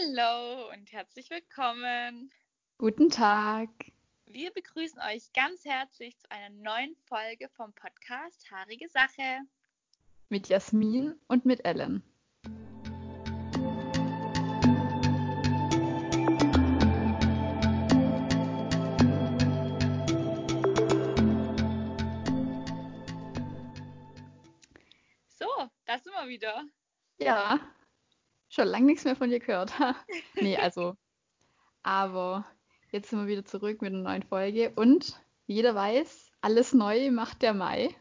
Hallo und herzlich willkommen. Guten Tag. Wir begrüßen euch ganz herzlich zu einer neuen Folge vom Podcast Haarige Sache. Mit Jasmin und mit Ellen. So, da sind wir wieder. Ja, schon lange nichts mehr von dir gehört. nee, also, aber jetzt sind wir wieder zurück mit einer neuen Folge und jeder weiß, alles neu macht der Mai.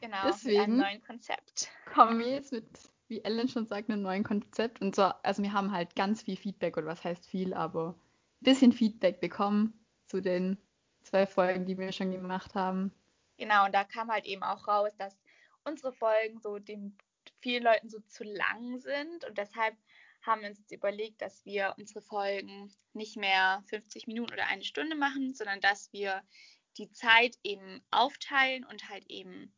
Genau, mit einem Deswegen neuen Konzept. kommen wir jetzt mit, wie Ellen schon sagt, einem neuen Konzept. Und zwar, also wir haben halt ganz viel Feedback, oder was heißt viel, aber ein bisschen Feedback bekommen zu den zwei Folgen, die wir schon gemacht haben. Genau, und da kam halt eben auch raus, dass unsere Folgen so den vielen Leuten so zu lang sind und deshalb haben wir uns überlegt, dass wir unsere Folgen nicht mehr 50 Minuten oder eine Stunde machen, sondern dass wir die Zeit eben aufteilen und halt eben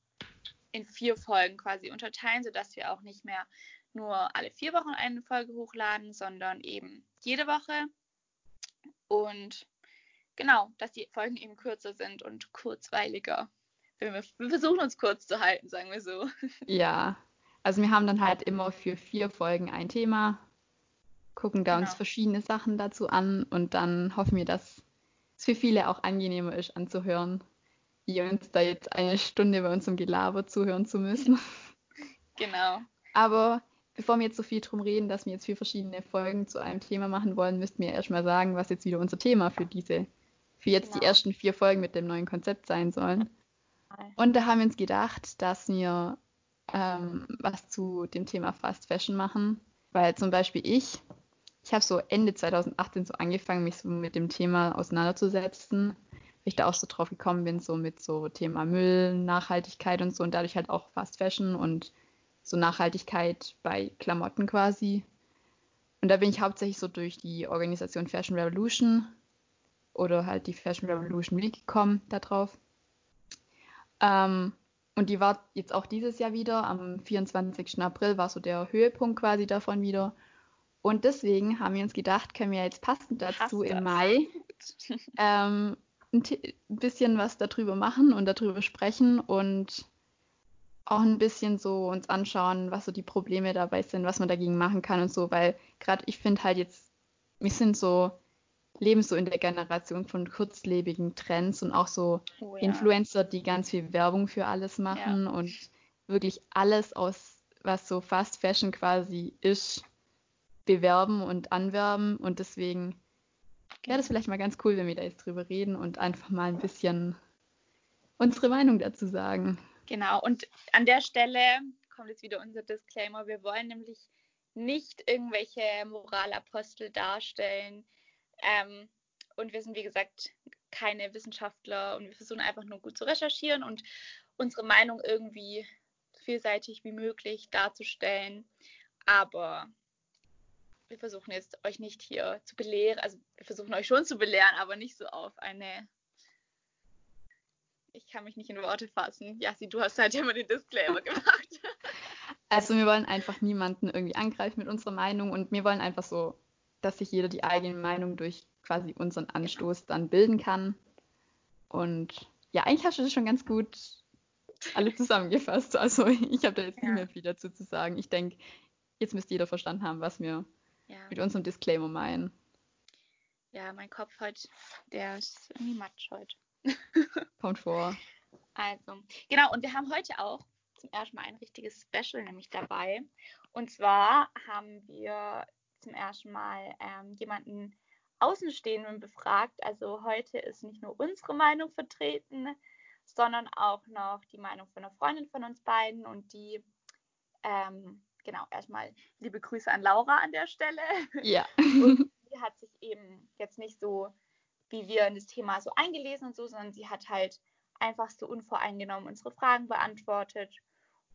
in vier Folgen quasi unterteilen, sodass wir auch nicht mehr nur alle vier Wochen eine Folge hochladen, sondern eben jede Woche. Und genau, dass die Folgen eben kürzer sind und kurzweiliger. Wir versuchen uns kurz zu halten, sagen wir so. Ja, also wir haben dann halt immer für vier Folgen ein Thema, gucken da uns Genau. verschiedene Sachen dazu an und dann hoffen wir, dass es für viele auch angenehmer ist anzuhören, wie uns da jetzt eine Stunde bei unserem Gelaber zuhören zu müssen. Genau. Aber bevor wir jetzt so viel drum reden, dass wir jetzt vier verschiedene Folgen zu einem Thema machen wollen, müssten wir erstmal sagen, was jetzt wieder unser Thema für diese, für jetzt die Genau. ersten vier Folgen mit dem neuen Konzept sein sollen. Und da haben wir uns gedacht, dass wir ähm, was zu dem Thema Fast Fashion machen. Weil zum Beispiel ich, ich habe so Ende 2018 so angefangen, mich so mit dem Thema auseinanderzusetzen. Weil ich da auch so drauf gekommen bin, so mit so Thema Müll, Nachhaltigkeit und so und dadurch halt auch Fast Fashion und so Nachhaltigkeit bei Klamotten quasi. Und da bin ich hauptsächlich so durch die Organisation Fashion Revolution oder halt die Fashion Revolution Week gekommen da drauf. Ähm, und die war jetzt auch dieses Jahr wieder. Am 24. April war so der Höhepunkt quasi davon wieder. Und deswegen haben wir uns gedacht, können wir jetzt passend dazu im? Mai ähm, ein ein bisschen was darüber machen und darüber sprechen und auch ein bisschen so uns anschauen, was so die Probleme dabei sind, was man dagegen machen kann und so, weil gerade ich finde halt jetzt, wir sind so, leben so in der Generation von kurzlebigen Trends und auch so Oh ja. Influencer, die ganz viel Werbung für alles machen und wirklich alles aus, was so Fast Fashion quasi ist, bewerben und anwerben. Und deswegen wäre das vielleicht mal ganz cool, wenn wir da jetzt drüber reden und einfach mal ein bisschen unsere Meinung dazu sagen. Genau, und an der Stelle kommt jetzt wieder unser Disclaimer. Wir wollen nämlich nicht irgendwelche Moralapostel darstellen. Ähm, und wir sind, wie gesagt, keine Wissenschaftler und wir versuchen einfach nur gut zu recherchieren und unsere Meinung irgendwie so vielseitig wie möglich darzustellen. Aber wir versuchen jetzt euch nicht hier zu belehren, also wir versuchen euch schon zu belehren, aber nicht so auf eine ich kann mich nicht in Worte fassen. Jassi, du hast halt immer den Disclaimer gemacht. Also wir wollen einfach niemanden irgendwie angreifen mit unserer Meinung und wir wollen einfach so, dass sich jeder die eigene Meinung durch quasi unseren Anstoß dann bilden kann. Und ja, eigentlich hast du das schon ganz gut alles zusammengefasst. Also ich habe da jetzt Ja. nicht mehr viel dazu zu sagen. Ich denke, jetzt müsste jeder verstanden haben, was wir Ja, mit unserem Disclaimer meinen. ja, mein Kopf heute, der ist irgendwie matsch heute. Kommt vor. Also, genau, und wir haben heute auch zum ersten Mal ein richtiges Special nämlich dabei. Und zwar haben wir zum ersten Mal ähm, jemanden Außenstehenden befragt. Also heute ist nicht nur unsere Meinung vertreten, sondern auch noch die Meinung von einer Freundin von uns beiden. Und die, ähm, genau, erstmal liebe Grüße an Laura an der Stelle. Ja. Und sie hat sich eben jetzt nicht so wie wir in das Thema so eingelesen und so, sondern sie hat halt einfach so unvoreingenommen unsere Fragen beantwortet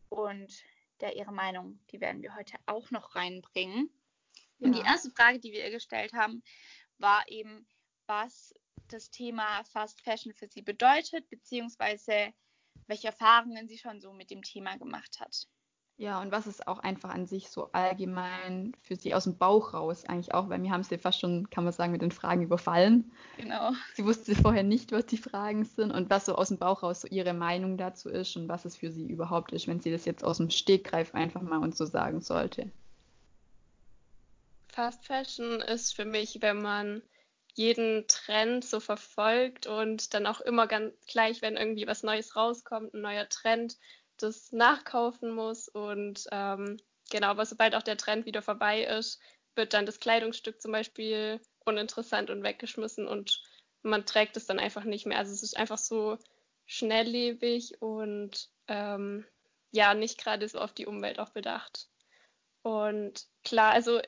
und der ihre Meinung, die werden wir heute auch noch reinbringen. Und die erste Frage, die wir ihr gestellt haben, war eben, was das Thema Fast Fashion für sie bedeutet, beziehungsweise welche Erfahrungen sie schon so mit dem Thema gemacht hat. Ja, und was ist auch einfach an sich so allgemein für Sie aus dem Bauch raus eigentlich auch, weil wir haben sie fast schon, kann man sagen, mit den Fragen überfallen. Genau. Sie wusste vorher nicht, was die Fragen sind und was so aus dem Bauch raus so Ihre Meinung dazu ist und was es für Sie überhaupt ist, wenn sie das jetzt aus dem Stegreif einfach mal uns so sagen sollte. Fast Fashion ist für mich, wenn man jeden Trend so verfolgt und dann auch immer ganz gleich, wenn irgendwie was Neues rauskommt, ein neuer Trend, das nachkaufen muss. Und ähm, genau, aber sobald auch der Trend wieder vorbei ist, wird dann das Kleidungsstück zum Beispiel uninteressant und weggeschmissen und man trägt es dann einfach nicht mehr. Also es ist einfach so schnelllebig und ähm, ja, nicht gerade so auf die Umwelt auch bedacht. Und klar, also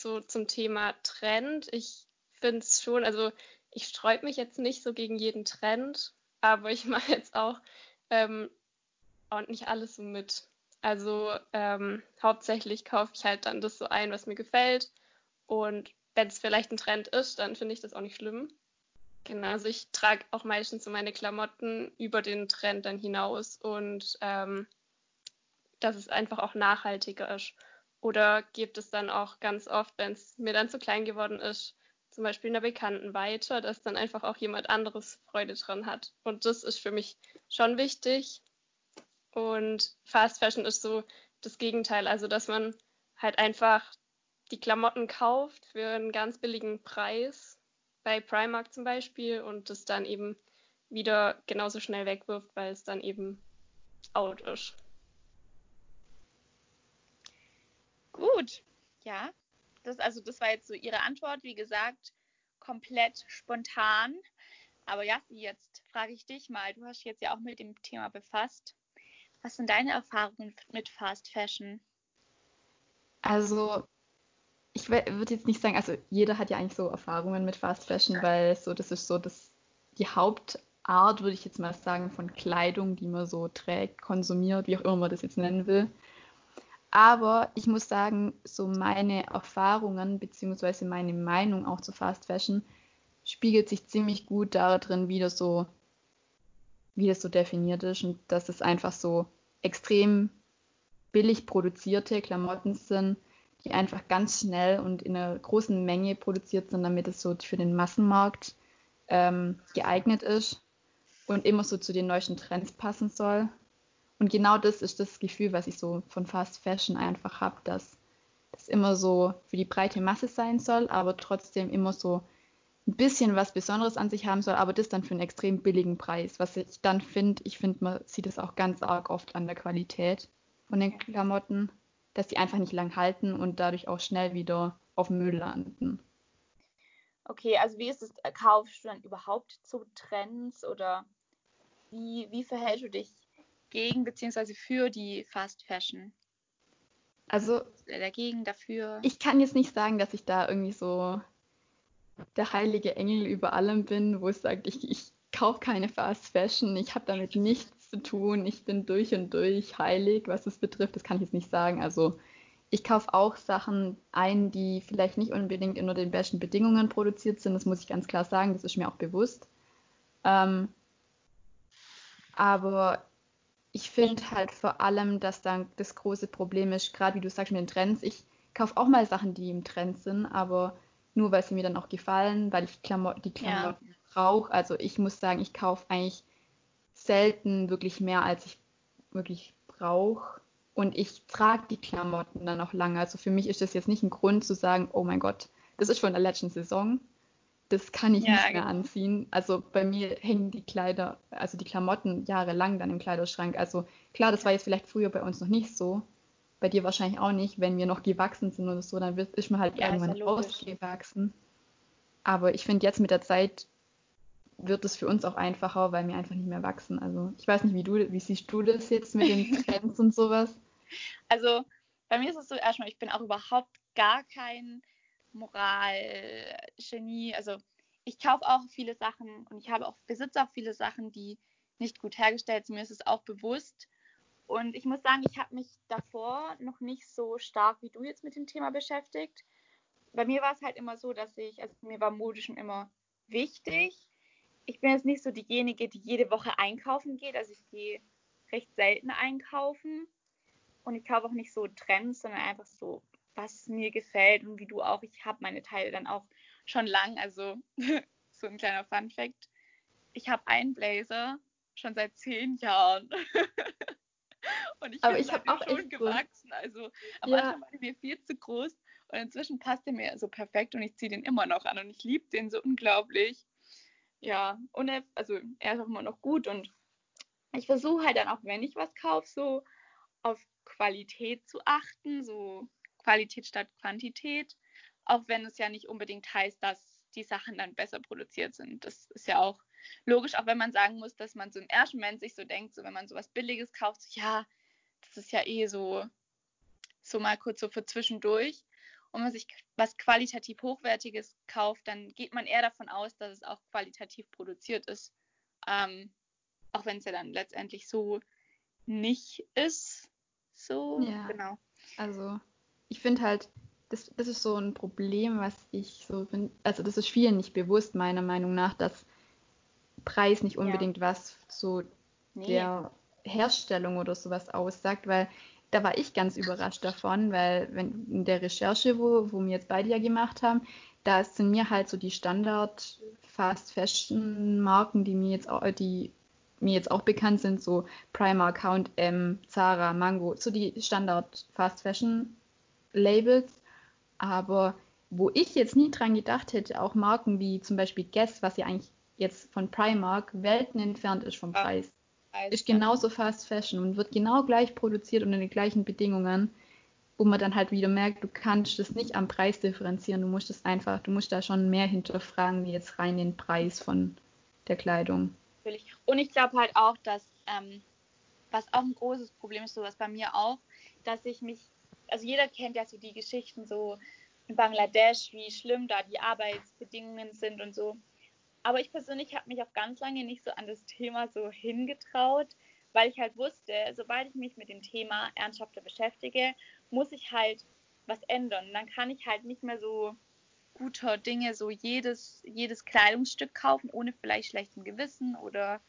so zum Thema Trend, ich finde es schon, also ich sträube mich jetzt nicht so gegen jeden Trend, aber ich mache jetzt auch ähm, und nicht alles so mit. Also ähm, hauptsächlich kaufe ich halt dann das so ein, was mir gefällt. Und wenn es vielleicht ein Trend ist, dann finde ich das auch nicht schlimm. Genau, also ich trage auch meistens so meine Klamotten über den Trend dann hinaus und ähm, dass es einfach auch nachhaltiger ist. Oder gibt es dann auch ganz oft, wenn es mir dann zu klein geworden ist, zum Beispiel einer Bekannten weiter, dass dann einfach auch jemand anderes Freude dran hat. Und das ist für mich schon wichtig, und Fast Fashion ist so das Gegenteil, also dass man halt einfach die Klamotten kauft für einen ganz billigen Preis, bei Primark zum Beispiel, und das dann eben wieder genauso schnell wegwirft, weil es dann eben out ist. Gut, ja. Das, also das war jetzt so Ihre Antwort, wie gesagt, komplett spontan. Aber ja, jetzt frage ich dich mal, du hast dich jetzt ja auch mit dem Thema befasst. Was sind deine Erfahrungen mit Fast Fashion? Also, ich würde jetzt nicht sagen, also jeder hat ja eigentlich so Erfahrungen mit Fast Fashion, weil so das ist so das die Hauptart, würde ich jetzt mal sagen, von Kleidung, die man so trägt, konsumiert, wie auch immer man das jetzt nennen will. Aber ich muss sagen, so meine Erfahrungen bzw. meine Meinung auch zu Fast Fashion spiegelt sich ziemlich gut darin wieder so wie das so definiert ist und dass es einfach so extrem billig produzierte Klamotten sind, die einfach ganz schnell und in einer großen Menge produziert sind, damit es so für den Massenmarkt ähm, geeignet ist und immer so zu den neuesten Trends passen soll. Und genau das ist das Gefühl, was ich so von Fast Fashion einfach habe, dass das immer so für die breite Masse sein soll, aber trotzdem immer so ein bisschen was Besonderes an sich haben soll, aber das dann für einen extrem billigen Preis. Was ich dann finde, ich finde, man sieht es auch ganz arg oft an der Qualität von den Klamotten, dass die einfach nicht lang halten und dadurch auch schnell wieder auf Müll landen. Okay, also wie ist es, kaufst du dann überhaupt zu Trends oder wie, wie verhältst du dich gegen bzw. für die Fast Fashion? Also dagegen, dafür. Ich kann jetzt nicht sagen, dass ich da irgendwie so der heilige Engel über allem bin, wo es sagt, ich, ich kaufe keine Fast Fashion, ich habe damit nichts zu tun, ich bin durch und durch heilig, was das betrifft, das kann ich jetzt nicht sagen. Also ich kaufe auch Sachen ein, die vielleicht nicht unbedingt unter den besten Bedingungen produziert sind, das muss ich ganz klar sagen, das ist mir auch bewusst. Ähm, aber ich finde halt vor allem, dass dann das große Problem ist, gerade wie du sagst mit den Trends, ich kaufe auch mal Sachen, die im Trend sind, aber nur weil sie mir dann auch gefallen, weil ich Klamo die Klamotten ja. brauche. Also ich muss sagen, ich kaufe eigentlich selten wirklich mehr, als ich wirklich brauche. Und ich trage die Klamotten dann auch lange. Also für mich ist das jetzt nicht ein Grund zu sagen, oh mein Gott, das ist von der letzten Saison. Das kann ich ja, nicht mehr genau. anziehen. Also bei mir hängen die Kleider, also die Klamotten jahrelang dann im Kleiderschrank. Also klar, das war jetzt vielleicht früher bei uns noch nicht so bei dir wahrscheinlich auch nicht, wenn wir noch gewachsen sind oder so, dann wird, ist man halt ja, irgendwann ja ausgewachsen. Aber ich finde jetzt mit der Zeit wird es für uns auch einfacher, weil wir einfach nicht mehr wachsen. Also ich weiß nicht, wie du, wie siehst du das jetzt mit den Trends und sowas? Also bei mir ist es so erstmal, ich bin auch überhaupt gar kein Moralgenie. Also ich kaufe auch viele Sachen und ich habe auch besitze auch viele Sachen, die nicht gut hergestellt sind. Mir ist es auch bewusst. Und ich muss sagen, ich habe mich davor noch nicht so stark wie du jetzt mit dem Thema beschäftigt. Bei mir war es halt immer so, dass ich, also mir war Mode schon immer wichtig. Ich bin jetzt nicht so diejenige, die jede Woche einkaufen geht. Also ich gehe recht selten einkaufen. Und ich kaufe auch nicht so Trends, sondern einfach so, was mir gefällt und wie du auch. Ich habe meine Teile dann auch schon lang. Also so ein kleiner Fun Fact. Ich habe einen Blazer schon seit zehn Jahren. und ich aber ich habe auch schon gewachsen. Also am ja. Anfang war der mir viel zu groß und inzwischen passt er mir so perfekt und ich ziehe den immer noch an und ich liebe den so unglaublich. Ja, und er, also er ist auch immer noch gut und ich versuche halt dann auch, wenn ich was kaufe, so auf Qualität zu achten, so Qualität statt Quantität, auch wenn es ja nicht unbedingt heißt, dass die Sachen dann besser produziert sind. Das ist ja auch logisch, auch wenn man sagen muss, dass man so im ersten Moment sich so denkt, so wenn man sowas Billiges kauft, so, ja, das ist ja eh so, so mal kurz so für zwischendurch. Und wenn man sich was qualitativ Hochwertiges kauft, dann geht man eher davon aus, dass es auch qualitativ produziert ist. Ähm, auch wenn es ja dann letztendlich so nicht ist. So, ja, genau. Also, ich finde halt, das, das ist so ein Problem, was ich so finde. Also, das ist vielen nicht bewusst, meiner Meinung nach, dass Preis nicht unbedingt ja. was so nee. der Herstellung oder sowas aussagt, weil da war ich ganz überrascht davon, weil wenn in der Recherche, wo, wo wir jetzt beide ja gemacht haben, da sind mir halt so die Standard Fast Fashion Marken, die mir jetzt auch, die mir jetzt auch bekannt sind, so Primark, H&M, Zara, Mango, so die Standard Fast Fashion Labels. Aber wo ich jetzt nie dran gedacht hätte, auch Marken wie zum Beispiel Guess, was ja eigentlich jetzt von Primark Welten entfernt ist vom Preis, ja, ist genauso Fast Fashion und wird genau gleich produziert unter den gleichen Bedingungen, wo man dann halt wieder merkt, du kannst das nicht am Preis differenzieren, du musst es einfach, du musst da schon mehr hinterfragen, wie jetzt rein den Preis von der Kleidung natürlich. Und ich glaube halt auch, dass, ähm, was auch ein großes Problem ist, sowas bei mir auch, dass ich mich, also jeder kennt ja so die Geschichten so in Bangladesch, wie schlimm da die Arbeitsbedingungen sind und so. Aber ich persönlich habe mich auch ganz lange nicht so an das Thema so hingetraut, weil ich halt wusste, sobald ich mich mit dem Thema ernsthafter beschäftige, muss ich halt was ändern. dann kann ich halt nicht mehr so guter Dinge so jedes, jedes Kleidungsstück kaufen, ohne vielleicht schlechtem Gewissen oder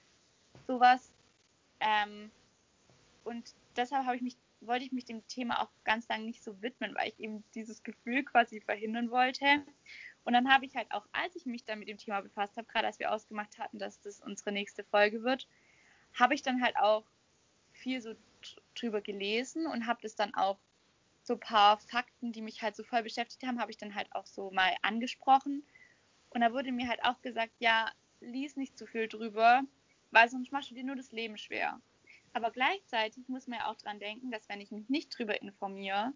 sowas. Ähm, und deshalb habe ich mich, wollte ich mich dem Thema auch ganz lange nicht so widmen, weil ich eben dieses Gefühl quasi verhindern wollte. Und dann habe ich halt auch, als ich mich dann mit dem Thema befasst habe, gerade als wir ausgemacht hatten, dass das unsere nächste Folge wird, habe ich dann halt auch viel so drüber gelesen und habe das dann auch so ein paar Fakten, die mich halt so voll beschäftigt haben, habe ich dann halt auch so mal angesprochen. Und da wurde mir halt auch gesagt, ja, lies nicht zu viel drüber, weil sonst machst du dir nur das Leben schwer. Aber gleichzeitig muss man ja auch dran denken, dass wenn ich mich nicht drüber informiere,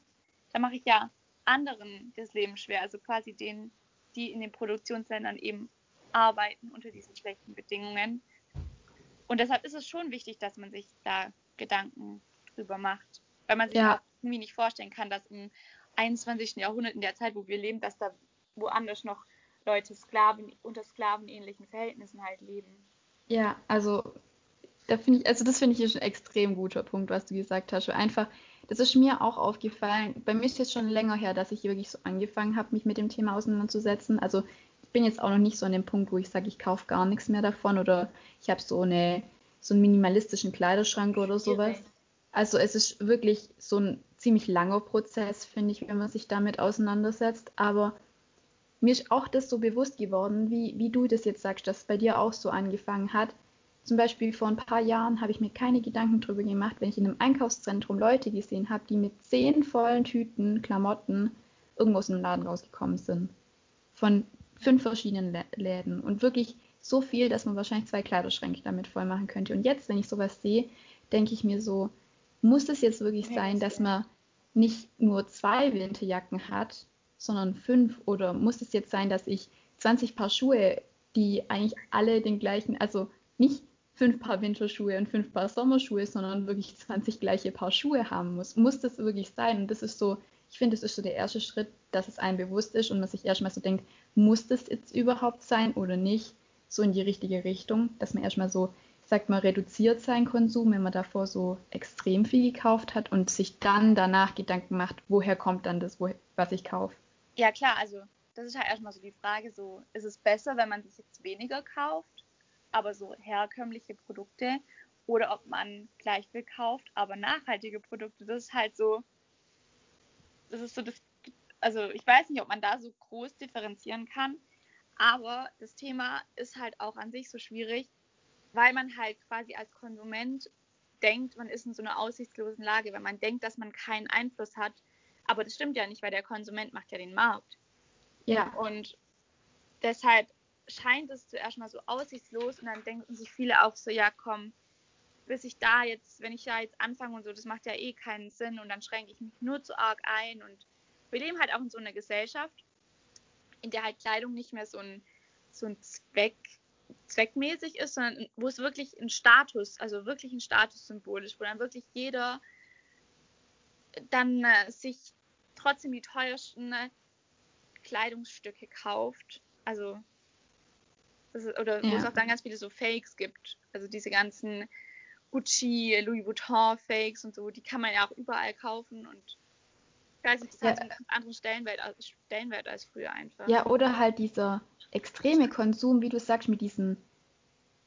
dann mache ich ja anderen das Leben schwer, also quasi denen, die in den Produktionsländern eben arbeiten unter diesen schlechten Bedingungen. Und deshalb ist es schon wichtig, dass man sich da Gedanken drüber macht, weil man sich ja. auch irgendwie nicht vorstellen kann, dass im 21. Jahrhundert, in der Zeit, wo wir leben, dass da woanders noch Leute Sklaven unter sklavenähnlichen Verhältnissen halt leben. Ja, also da finde ich, also das finde ich ein extrem guter Punkt, was du gesagt hast. Einfach, das ist mir auch aufgefallen. Bei mir ist jetzt schon länger her, dass ich wirklich so angefangen habe, mich mit dem Thema auseinanderzusetzen. Also ich bin jetzt auch noch nicht so an dem Punkt, wo ich sage, ich kaufe gar nichts mehr davon oder ich habe so eine so einen minimalistischen Kleiderschrank oder sowas. Also es ist wirklich so ein ziemlich langer Prozess, finde ich, wenn man sich damit auseinandersetzt. Aber mir ist auch das so bewusst geworden, wie, wie du das jetzt sagst, dass es bei dir auch so angefangen hat. Zum Beispiel vor ein paar Jahren habe ich mir keine Gedanken darüber gemacht, wenn ich in einem Einkaufszentrum Leute gesehen habe, die mit zehn vollen Tüten Klamotten irgendwo aus dem Laden rausgekommen sind. Von fünf verschiedenen Läden. Und wirklich so viel, dass man wahrscheinlich zwei Kleiderschränke damit voll machen könnte. Und jetzt, wenn ich sowas sehe, denke ich mir so, muss es jetzt wirklich sein, dass man nicht nur zwei Winterjacken hat, sondern fünf? Oder muss es jetzt sein, dass ich 20 Paar Schuhe, die eigentlich alle den gleichen, also nicht fünf Paar Winterschuhe und fünf Paar Sommerschuhe, sondern wirklich 20 gleiche Paar Schuhe haben muss? Muss das wirklich sein? Und das ist so, ich finde, das ist so der erste Schritt, dass es einem bewusst ist und man sich erstmal so denkt, muss das jetzt überhaupt sein oder nicht? So in die richtige Richtung, dass man erstmal so sagt man, reduziert seinen Konsum, wenn man davor so extrem viel gekauft hat und sich dann danach Gedanken macht, woher kommt dann das, was ich kaufe. Ja klar, also das ist halt erstmal so die Frage, so ist es besser, wenn man sich jetzt weniger kauft, aber so herkömmliche Produkte, oder ob man gleich viel kauft, aber nachhaltige Produkte, das ist halt so, das ist so das, also ich weiß nicht, ob man da so groß differenzieren kann, aber das Thema ist halt auch an sich so schwierig, weil man halt quasi als Konsument denkt, man ist in so einer aussichtslosen Lage, wenn man denkt, dass man keinen Einfluss hat. Aber das stimmt ja nicht, weil der Konsument macht ja den Markt. Ja. Und deshalb scheint es zuerst mal so aussichtslos und dann denken sich viele auch so, ja komm, bis ich da jetzt, wenn ich da jetzt anfange und so, das macht ja eh keinen Sinn und dann schränke ich mich nur zu arg ein und wir leben halt auch in so einer Gesellschaft, in der halt Kleidung nicht mehr so ein, so ein Zweck, zweckmäßig ist, sondern wo es wirklich ein Status, also wirklich ein Statussymbol ist, wo dann wirklich jeder dann äh, sich trotzdem die teuersten äh, Kleidungsstücke kauft. Also ist, oder ja. wo es auch dann ganz viele so Fakes gibt. Also diese ganzen Gucci, Louis Vuitton Fakes und so, die kann man ja auch überall kaufen und ich weiß nicht, das ja. hat einen ganz anderen Stellenwert, Stellenwert als früher einfach. Ja, oder halt dieser extreme Konsum, wie du sagst, mit diesen,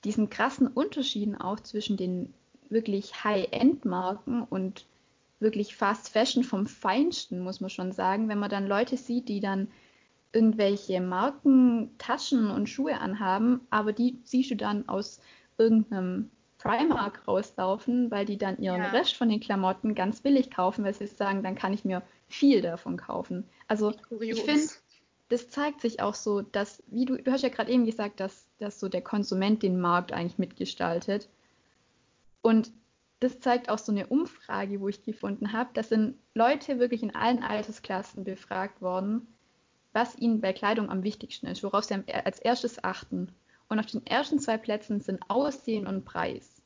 diesen krassen Unterschieden auch zwischen den wirklich High-End-Marken und wirklich Fast Fashion vom Feinsten, muss man schon sagen. Wenn man dann Leute sieht, die dann irgendwelche Marken, Taschen und Schuhe anhaben, aber die siehst du dann aus irgendeinem Primark rauslaufen, weil die dann ihren ja. Rest von den Klamotten ganz billig kaufen, weil sie sagen, dann kann ich mir viel davon kaufen. Also ich finde, das zeigt sich auch so, dass, wie du, du hast ja gerade eben gesagt, dass, dass so der Konsument den Markt eigentlich mitgestaltet. Und das zeigt auch so eine Umfrage, wo ich gefunden habe. Da sind Leute wirklich in allen Altersklassen befragt worden, was ihnen bei Kleidung am wichtigsten ist, worauf sie als erstes achten. Und auf den ersten zwei Plätzen sind Aussehen und Preis.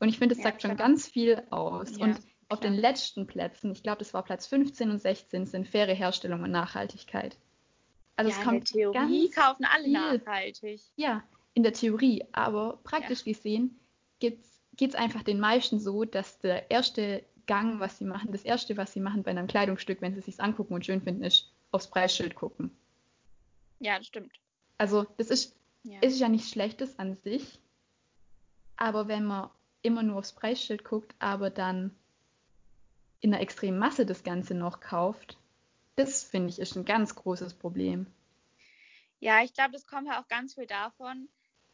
Und ich finde, das ja, sagt klar. schon ganz viel aus. Ja, und auf klar. den letzten Plätzen, ich glaube, das war Platz 15 und 16, sind faire Herstellung und Nachhaltigkeit. Also ja, es kommt in der Theorie kaufen alle viel. nachhaltig. Ja, in der Theorie, aber praktisch gesehen geht es einfach den meisten so, dass der erste Gang, was sie machen, das erste, was sie machen bei einem Kleidungsstück, wenn sie es sich angucken und schön finden, ist aufs Preisschild gucken. Ja, das stimmt. Also das ist ja. ist ja nichts Schlechtes an sich, aber wenn man immer nur aufs Preisschild guckt, aber dann in einer extremen Masse das Ganze noch kauft, das finde ich ist ein ganz großes Problem. Ja, ich glaube, das kommt halt auch ganz viel davon,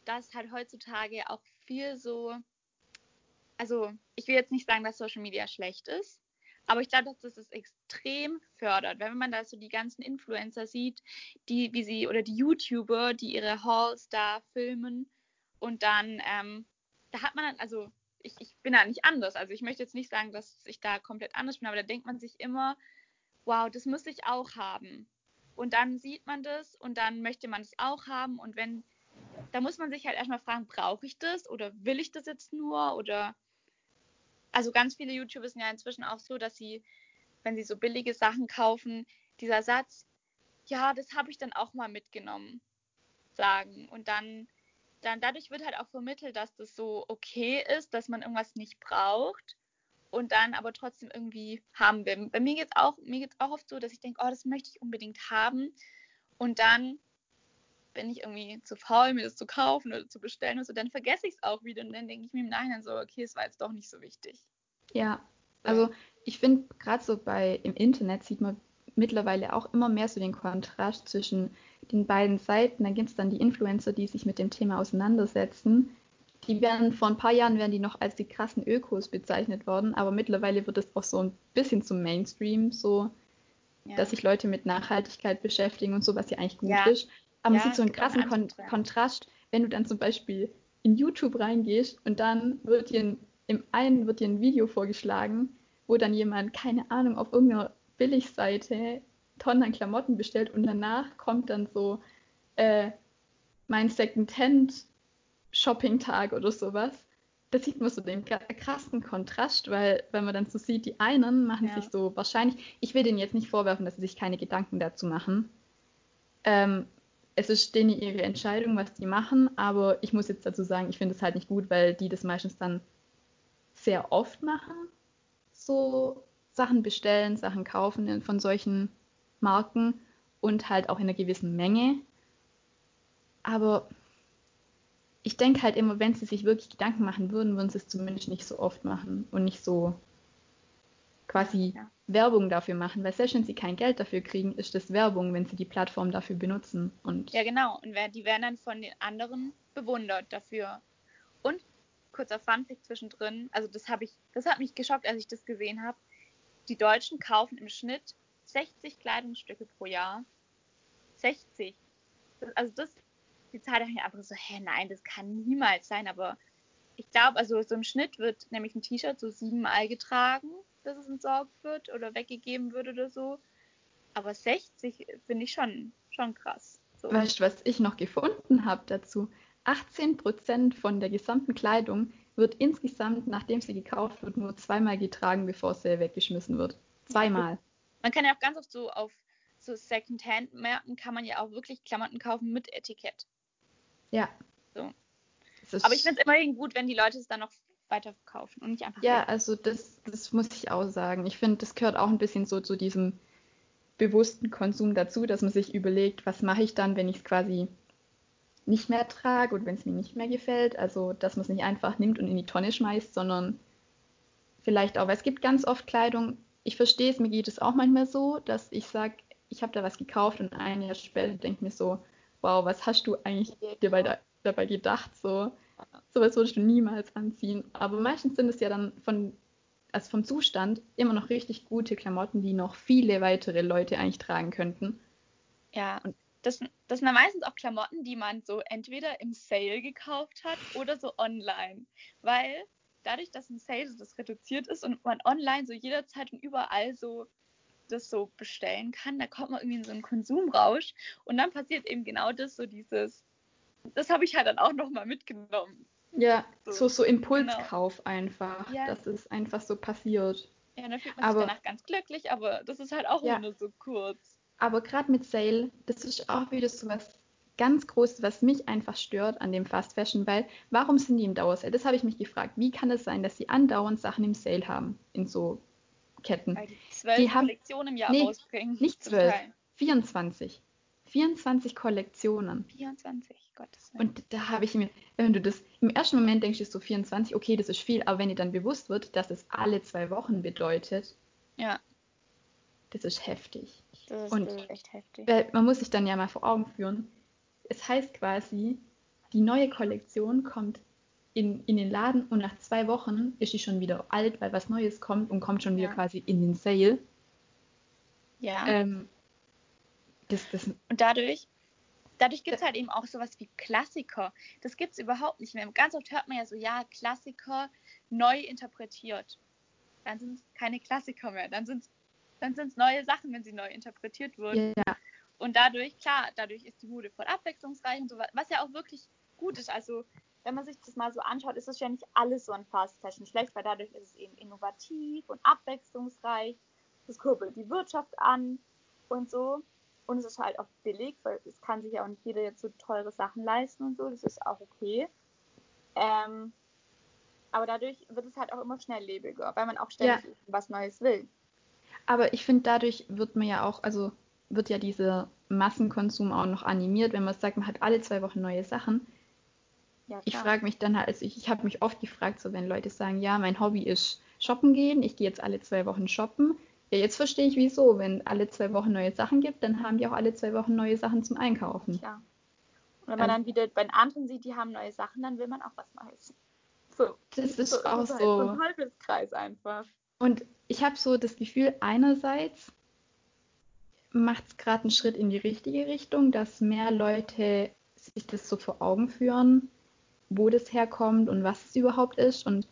dass halt heutzutage auch viel so, also ich will jetzt nicht sagen, dass Social Media schlecht ist, aber ich glaube, dass das es extrem fördert. Wenn man da so die ganzen Influencer sieht, die, wie sie, oder die YouTuber, die ihre Hauls da filmen und dann, ähm, da hat man dann, also ich, ich bin da nicht anders. Also ich möchte jetzt nicht sagen, dass ich da komplett anders bin, aber da denkt man sich immer, wow, das muss ich auch haben. Und dann sieht man das und dann möchte man es auch haben. Und wenn, da muss man sich halt erstmal fragen, brauche ich das oder will ich das jetzt nur oder also ganz viele YouTuber sind ja inzwischen auch so, dass sie, wenn sie so billige Sachen kaufen, dieser Satz, ja, das habe ich dann auch mal mitgenommen, sagen. Und dann, dann dadurch wird halt auch vermittelt, dass das so okay ist, dass man irgendwas nicht braucht und dann aber trotzdem irgendwie haben will. Bei mir geht es auch, auch oft so, dass ich denke, oh, das möchte ich unbedingt haben. Und dann bin ich irgendwie zu faul, mir das zu kaufen oder zu bestellen und so, dann vergesse ich es auch wieder und dann denke ich mir im Nachhinein so, okay, es war jetzt doch nicht so wichtig. Ja, also ich finde gerade so bei im Internet sieht man mittlerweile auch immer mehr so den Kontrast zwischen den beiden Seiten. Da gibt es dann die Influencer, die sich mit dem Thema auseinandersetzen. Die werden vor ein paar Jahren werden die noch als die krassen Ökos bezeichnet worden, aber mittlerweile wird es auch so ein bisschen zum Mainstream, so ja. dass sich Leute mit Nachhaltigkeit beschäftigen und so, was ja eigentlich gut ja. ist. Aber ja, man sieht so einen krassen Kon Kontrast, wenn du dann zum Beispiel in YouTube reingehst und dann wird dir im einen wird dir ein Video vorgeschlagen, wo dann jemand, keine Ahnung, auf irgendeiner Billigseite Tonnen an Klamotten bestellt und danach kommt dann so äh, mein Second-Hand Shopping-Tag oder sowas. Da sieht man so den krassen Kontrast, weil, weil man dann so sieht, die einen machen ja. sich so wahrscheinlich, ich will denen jetzt nicht vorwerfen, dass sie sich keine Gedanken dazu machen, ähm, es ist denen ihre Entscheidung, was die machen, aber ich muss jetzt dazu sagen, ich finde es halt nicht gut, weil die das meistens dann sehr oft machen, so Sachen bestellen, Sachen kaufen von solchen Marken und halt auch in einer gewissen Menge. Aber ich denke halt immer, wenn sie sich wirklich Gedanken machen würden, würden sie es zumindest nicht so oft machen und nicht so quasi ja. Werbung dafür machen, weil selbst wenn sie kein Geld dafür kriegen, ist das Werbung, wenn sie die Plattform dafür benutzen. Und ja, genau. Und die werden dann von den anderen bewundert dafür. Und kurzer Funfact zwischendrin, also das habe ich, das hat mich geschockt, als ich das gesehen habe. Die Deutschen kaufen im Schnitt 60 Kleidungsstücke pro Jahr. 60. also das, die Zahl dachte ich einfach so, hä, nein, das kann niemals sein, aber ich glaube, also so im Schnitt wird nämlich ein T-Shirt so siebenmal getragen dass es entsorgt wird oder weggegeben wird oder so. Aber 60 finde ich schon, schon krass. So. Weißt du, was ich noch gefunden habe dazu? 18% von der gesamten Kleidung wird insgesamt, nachdem sie gekauft wird, nur zweimal getragen, bevor sie weggeschmissen wird. Zweimal. Man kann ja auch ganz oft so auf so Secondhand-Märkten kann man ja auch wirklich Klamotten kaufen mit Etikett. Ja. So. Aber ich finde es immerhin gut, wenn die Leute es dann noch weiterverkaufen und nicht einfach. Ja, weg. also das, das muss ich auch sagen. Ich finde, das gehört auch ein bisschen so zu diesem bewussten Konsum dazu, dass man sich überlegt, was mache ich dann, wenn ich es quasi nicht mehr trage und wenn es mir nicht mehr gefällt. Also, dass man es nicht einfach nimmt und in die Tonne schmeißt, sondern vielleicht auch, weil es gibt ganz oft Kleidung, ich verstehe es, mir geht es auch manchmal so, dass ich sage, ich habe da was gekauft und ein Jahr später denke mir so, wow, was hast du eigentlich dir bei, dabei gedacht? So, sowas würdest du niemals anziehen. Aber meistens sind es ja dann von, also vom Zustand immer noch richtig gute Klamotten, die noch viele weitere Leute eigentlich tragen könnten. Ja, und das, das sind dann meistens auch Klamotten, die man so entweder im Sale gekauft hat oder so online. Weil dadurch, dass im Sale so das reduziert ist und man online so jederzeit und überall so das so bestellen kann, da kommt man irgendwie in so einen Konsumrausch und dann passiert eben genau das, so dieses, das habe ich halt dann auch nochmal mitgenommen. Ja, so, so, so Impulskauf genau. einfach, ja. dass es einfach so passiert. Ja, dann fühlt man aber, sich danach ganz glücklich, aber das ist halt auch ja. nur so kurz. Aber gerade mit Sale, das ist auch wieder so was ganz Großes, was mich einfach stört an dem Fast Fashion, weil warum sind die im Dauersale? Das habe ich mich gefragt. Wie kann es sein, dass sie andauernd Sachen im Sale haben in so Ketten? Weil die zwölf Kollektionen im Jahr nee, rausbringen. Nicht zwölf, 24. 24 Kollektionen. 24, Gottes Willen. Und da habe ich mir, wenn du das, im ersten Moment denkst du so 24, okay, das ist viel, aber wenn dir dann bewusst wird, dass es alle zwei Wochen bedeutet, ja. das ist heftig. Das ist, Und das ist echt heftig. Weil man muss sich dann ja mal vor Augen führen, es heißt quasi, die neue Kollektion kommt in, in den Laden und nach zwei Wochen ist sie schon wieder alt, weil was Neues kommt und kommt schon wieder ja. quasi in den Sale. Ja. Ähm, das, das und dadurch, dadurch gibt es halt eben auch sowas wie Klassiker. Das gibt es überhaupt nicht mehr. Ganz oft hört man ja so, ja, Klassiker neu interpretiert. Dann sind es keine Klassiker mehr. Dann sind es dann sind's neue Sachen, wenn sie neu interpretiert wurden. Ja. Und dadurch, klar, dadurch ist die Mode voll abwechslungsreich und so, was ja auch wirklich gut ist. Also, wenn man sich das mal so anschaut, ist es ja nicht alles so an Fast Fashion schlecht, weil dadurch ist es eben innovativ und abwechslungsreich. Das kurbelt die Wirtschaft an und so. Und es ist halt auch billig, weil es kann sich ja auch nicht jeder jetzt so teure Sachen leisten und so. Das ist auch okay. Ähm, aber dadurch wird es halt auch immer schnelllebiger, weil man auch ständig ja. was Neues will. Aber ich finde, dadurch wird man ja auch, also wird ja dieser Massenkonsum auch noch animiert, wenn man sagt, man hat alle zwei Wochen neue Sachen. Ja, ich frage mich dann halt, also ich, ich habe mich oft gefragt, so wenn Leute sagen, ja, mein Hobby ist shoppen gehen, ich gehe jetzt alle zwei Wochen shoppen, ja, jetzt verstehe ich wieso. Wenn alle zwei Wochen neue Sachen gibt, dann haben die auch alle zwei Wochen neue Sachen zum Einkaufen. Ja. Und wenn man ähm, dann wieder bei den anderen sieht, die haben neue Sachen, dann will man auch was Neues. So. Das ist so, auch so. So ein Halbkreis einfach. Und ich habe so das Gefühl, einerseits macht es gerade einen Schritt in die richtige Richtung, dass mehr Leute sich das so vor Augen führen, wo das herkommt und was es überhaupt ist und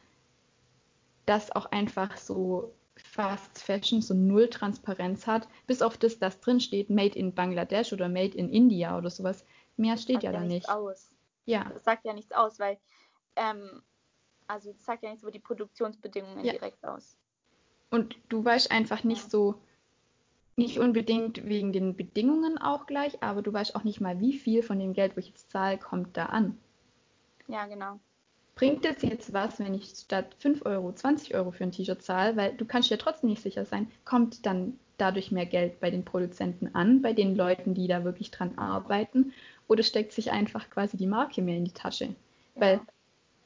dass auch einfach so Fast Fashion so null Transparenz hat, bis auf das, das drin steht, Made in Bangladesch oder Made in India oder sowas. Mehr steht ja da nicht. Aus. Ja. Das sagt ja nichts aus, weil ähm, also das sagt ja nichts über die Produktionsbedingungen ja. direkt aus. Und du weißt einfach nicht ja. so, nicht unbedingt wegen den Bedingungen auch gleich, aber du weißt auch nicht mal, wie viel von dem Geld, wo ich jetzt zahle, kommt da an. Ja, genau bringt es jetzt was, wenn ich statt 5 Euro 20 Euro für ein T-Shirt zahle, weil du kannst ja trotzdem nicht sicher sein, kommt dann dadurch mehr Geld bei den Produzenten an, bei den Leuten, die da wirklich dran arbeiten, oder steckt sich einfach quasi die Marke mehr in die Tasche? Weil,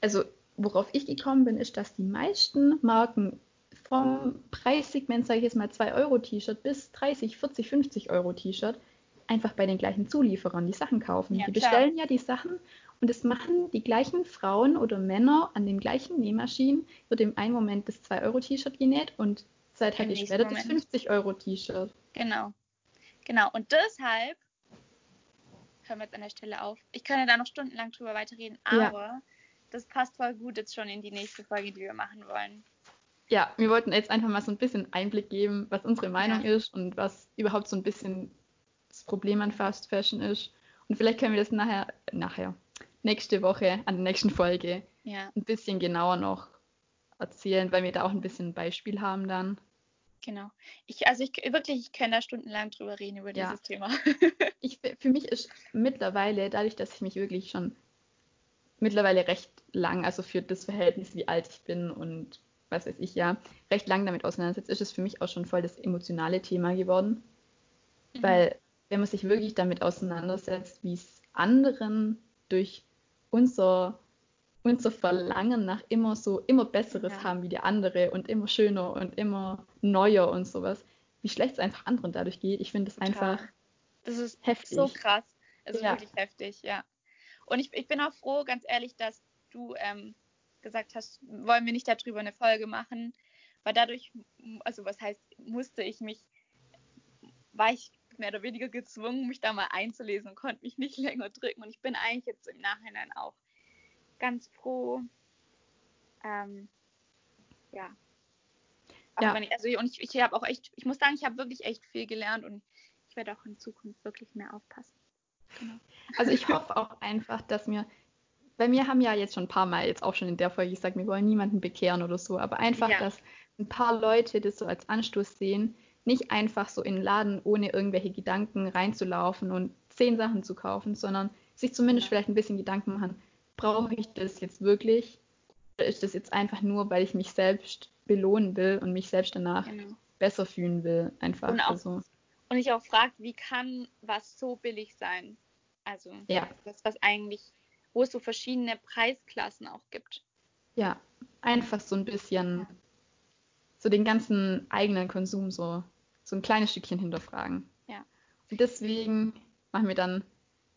also worauf ich gekommen bin, ist, dass die meisten Marken vom Preissegment, sage ich jetzt mal 2 Euro T-Shirt bis 30, 40, 50 Euro T-Shirt einfach bei den gleichen Zulieferern die Sachen kaufen. Ja, die bestellen klar. ja die Sachen und es machen die gleichen Frauen oder Männer an den gleichen Nähmaschinen, wird im einen Moment das 2 Euro T-Shirt genäht und zwei Tage später Moment. das 50 Euro T-Shirt. Genau. Genau. Und deshalb hören wir jetzt an der Stelle auf. Ich kann ja da noch stundenlang drüber weiterreden, aber ja. das passt voll gut jetzt schon in die nächste Folge, die wir machen wollen. Ja, wir wollten jetzt einfach mal so ein bisschen Einblick geben, was unsere Meinung ja. ist und was überhaupt so ein bisschen das Problem an Fast Fashion ist. Und vielleicht können wir das nachher, nachher, nächste Woche, an der nächsten Folge, ja. ein bisschen genauer noch erzählen, weil wir da auch ein bisschen ein Beispiel haben dann. Genau. Ich, also ich wirklich, ich kann da stundenlang drüber reden über ja. dieses Thema. ich, für mich ist mittlerweile, dadurch, dass ich mich wirklich schon mittlerweile recht lang, also für das Verhältnis, wie alt ich bin und was weiß ich ja, recht lang damit auseinandersetze, ist es für mich auch schon voll das emotionale Thema geworden. Mhm. Weil wenn man sich wirklich damit auseinandersetzt, wie es anderen durch unser unser Verlangen nach immer so, immer Besseres ja. haben wie die andere und immer schöner und immer neuer und sowas, wie schlecht es einfach anderen dadurch geht. Ich finde es einfach das ist heftig. so krass. Es ist ja. wirklich heftig, ja. Und ich, ich bin auch froh, ganz ehrlich, dass du ähm, gesagt hast, wollen wir nicht darüber eine Folge machen, weil dadurch, also was heißt, musste ich mich, war ich mehr oder weniger gezwungen, mich da mal einzulesen und konnte mich nicht länger drücken. Und ich bin eigentlich jetzt im Nachhinein auch ganz froh. Ähm, ja. ja. Ich, also und ich, ich habe auch echt, ich muss sagen, ich habe wirklich echt viel gelernt und ich werde auch in Zukunft wirklich mehr aufpassen. Genau. Also ich hoffe auch einfach, dass mir, bei mir haben ja jetzt schon ein paar Mal jetzt auch schon in der Folge gesagt, wir wollen niemanden bekehren oder so, aber einfach, ja. dass ein paar Leute das so als Anstoß sehen, nicht einfach so in den Laden ohne irgendwelche Gedanken reinzulaufen und zehn Sachen zu kaufen, sondern sich zumindest vielleicht ein bisschen Gedanken machen, brauche ich das jetzt wirklich? Oder ist das jetzt einfach nur, weil ich mich selbst belohnen will und mich selbst danach genau. besser fühlen will? Einfach und, auch, also. und ich auch fragt, wie kann was so billig sein? Also ja. das, was eigentlich, wo es so verschiedene Preisklassen auch gibt. Ja, einfach so ein bisschen so den ganzen eigenen Konsum so, so ein kleines Stückchen hinterfragen. Ja. Und deswegen machen wir dann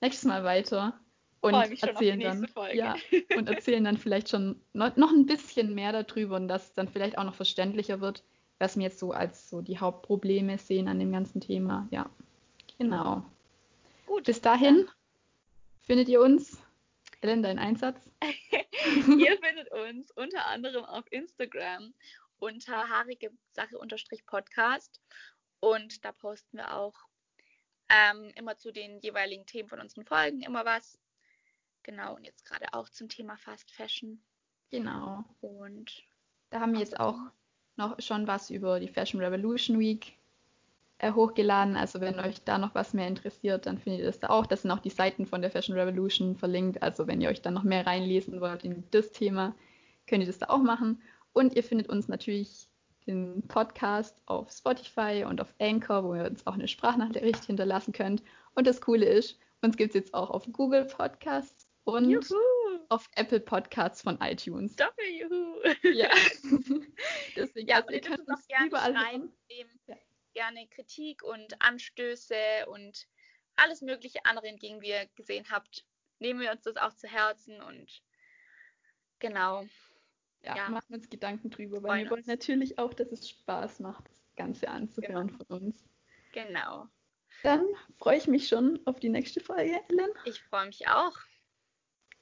nächstes Mal weiter und erzählen dann ja, und erzählen dann vielleicht schon noch, noch ein bisschen mehr darüber und dass es dann vielleicht auch noch verständlicher wird, was wir jetzt so als so die Hauptprobleme sehen an dem ganzen Thema. Ja, genau. Gut. Bis dahin findet ihr uns. Ellen, dein Einsatz? ihr findet uns unter anderem auf Instagram unter haarige Sache Podcast und da posten wir auch ähm, immer zu den jeweiligen Themen von unseren Folgen immer was. Genau, und jetzt gerade auch zum Thema Fast Fashion. Genau. Und da haben wir jetzt auch noch schon was über die Fashion Revolution Week äh, hochgeladen. Also wenn euch da noch was mehr interessiert, dann findet ihr das da auch. Das sind auch die Seiten von der Fashion Revolution verlinkt. Also wenn ihr euch dann noch mehr reinlesen wollt in das Thema, könnt ihr das da auch machen. Und ihr findet uns natürlich den Podcast auf Spotify und auf Anchor, wo ihr uns auch eine Sprachnachricht hinterlassen könnt. Und das Coole ist, uns gibt es jetzt auch auf Google Podcasts und Juhu. auf Apple Podcasts von iTunes. Doppel-Juhu! Ja. Deswegen, ja, also ihr könnt uns gerne überall schreiben, ja. gerne Kritik und Anstöße und alles mögliche andere entgegen, wie ihr gesehen habt, nehmen wir uns das auch zu Herzen und genau. Ja, ja. machen uns Gedanken drüber, weil wir wollen natürlich auch, dass es Spaß macht, das Ganze anzuhören genau. von uns. Genau. Dann freue ich mich schon auf die nächste Folge, Ellen. Ich freue mich auch.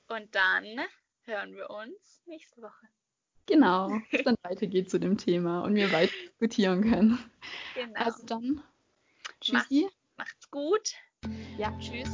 Und dann hören wir uns nächste Woche. Genau, es dann weitergeht zu dem Thema und wir weiter diskutieren können. Genau. Also dann, tschüssi. Macht's, macht's gut. Ja. Tschüss.